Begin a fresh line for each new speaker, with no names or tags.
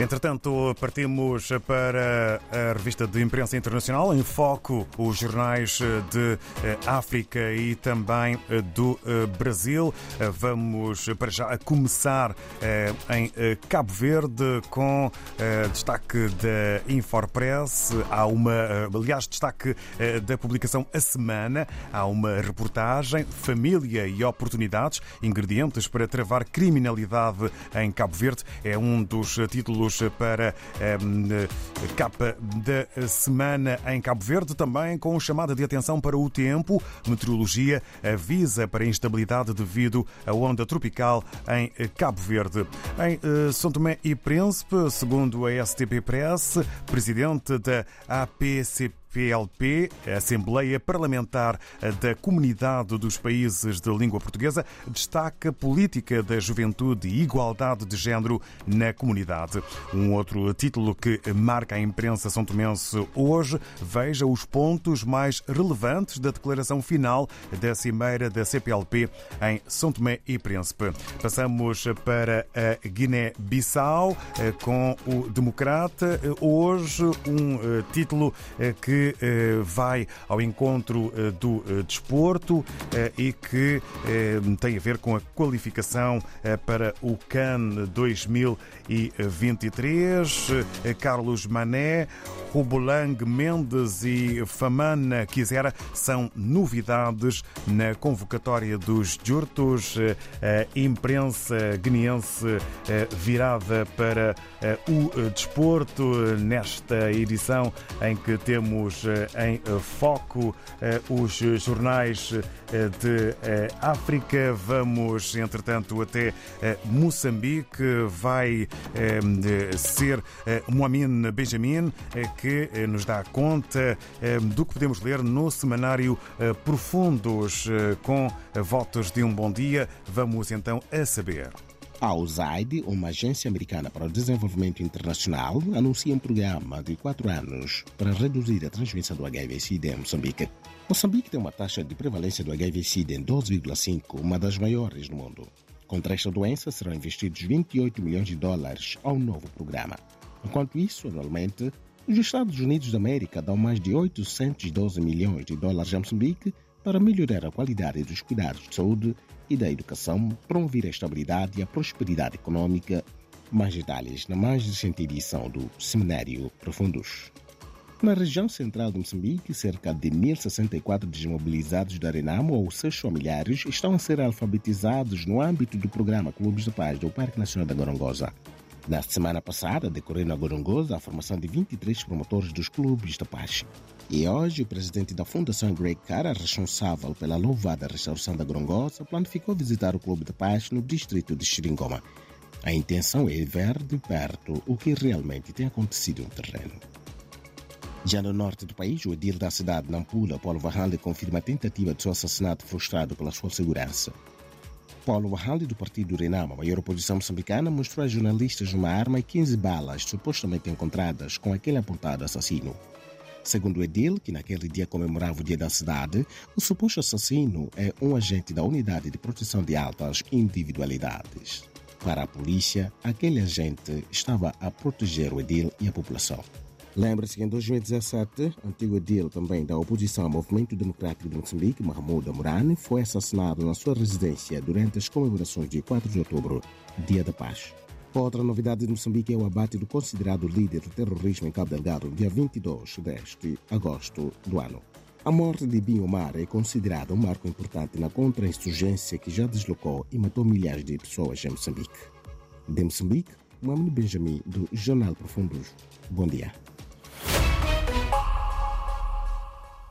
Entretanto, partimos para a revista de imprensa internacional, em foco os jornais de eh, África e também eh, do eh, Brasil. Vamos para já começar em Cabo Verde com destaque da Infopress. Há uma, aliás, destaque da publicação A Semana. Há uma reportagem Família e Oportunidades, ingredientes para travar criminalidade em Cabo Verde. É um dos títulos para a capa da semana em Cabo Verde, também com chamada de atenção para o tempo. Meteorologia avisa para instabilidade devido à onda tropical em Cabo Verde. Em eh, São Tomé e Príncipe, segundo a STP Press, presidente da APCP PLP, Assembleia Parlamentar da Comunidade dos Países de Língua Portuguesa, destaca política da juventude e igualdade de género na comunidade. Um outro título que marca a imprensa são tomense hoje, veja os pontos mais relevantes da declaração final da Cimeira da CPLP em São Tomé e Príncipe. Passamos para a Guiné-Bissau eh, com o Democrata. Hoje um eh, título eh, eh, vai ao encontro eh, do eh, desporto e que tem a ver com a qualificação para o CAN 2023. Carlos Mané, Rubolang Mendes e Famana Quisera são novidades na convocatória dos Jurtos. A imprensa guineense virada para o desporto nesta edição em que temos temos eh, em eh, foco eh, os jornais de África. Vamos, entretanto, até Moçambique. Vai ser Moamin Benjamin que nos dá conta do que podemos ler no semanário Profundos com votos de um bom dia. Vamos então a saber.
A USAID, uma agência americana para o desenvolvimento internacional, anuncia um programa de quatro anos para reduzir a transmissão do HIV-Sida em Moçambique. Moçambique tem uma taxa de prevalência do HIV-Sida em 12,5, uma das maiores do mundo. Contra esta doença serão investidos 28 milhões de dólares ao novo programa. Enquanto isso, anualmente, os Estados Unidos da América dão mais de 812 milhões de dólares a Moçambique para melhorar a qualidade dos cuidados de saúde e da educação, promover a estabilidade e a prosperidade econômica. Mais detalhes na mais recente edição do Seminário Profundos. Na região central de Moçambique, cerca de 1.064 desmobilizados da Renamo ou seus familiares estão a ser alfabetizados no âmbito do programa Clubes de Paz do Parque Nacional da Gorongosa. Na semana passada, decorreu na Gorongosa a formação de 23 promotores dos clubes da paz. E hoje, o presidente da Fundação Greg Cara, responsável pela louvada restauração da Gorongosa, planificou visitar o Clube da Paz no distrito de Xiringoma. A intenção é ver de perto o que realmente tem acontecido no terreno. Já no norte do país, o edil da cidade, Nampula, Paulo Varralde, confirma a tentativa de seu assassinato frustrado pela sua segurança. Paulo Wahali, do partido Renamo, a maior oposição moçambicana, mostrou a jornalistas uma arma e 15 balas supostamente encontradas com aquele apontado assassino. Segundo o Edil, que naquele dia comemorava o Dia da Cidade, o suposto assassino é um agente da Unidade de Proteção de Altas Individualidades. Para a polícia, aquele agente estava a proteger o Edil e a população. Lembre-se que em 2017, antigo edil também da oposição ao Movimento Democrático de Moçambique, Mahmoud Amorani, foi assassinado na sua residência durante as comemorações de 4 de outubro, Dia da Paz. Outra novidade de Moçambique é o abate do considerado líder do terrorismo em Cabo Delgado, dia 22 deste agosto do ano. A morte de Bin Omar é considerada um marco importante na contra-insurgência que já deslocou e matou milhares de pessoas em Moçambique. De Moçambique, Mohamed Benjamin, do Jornal Profundos. Bom dia.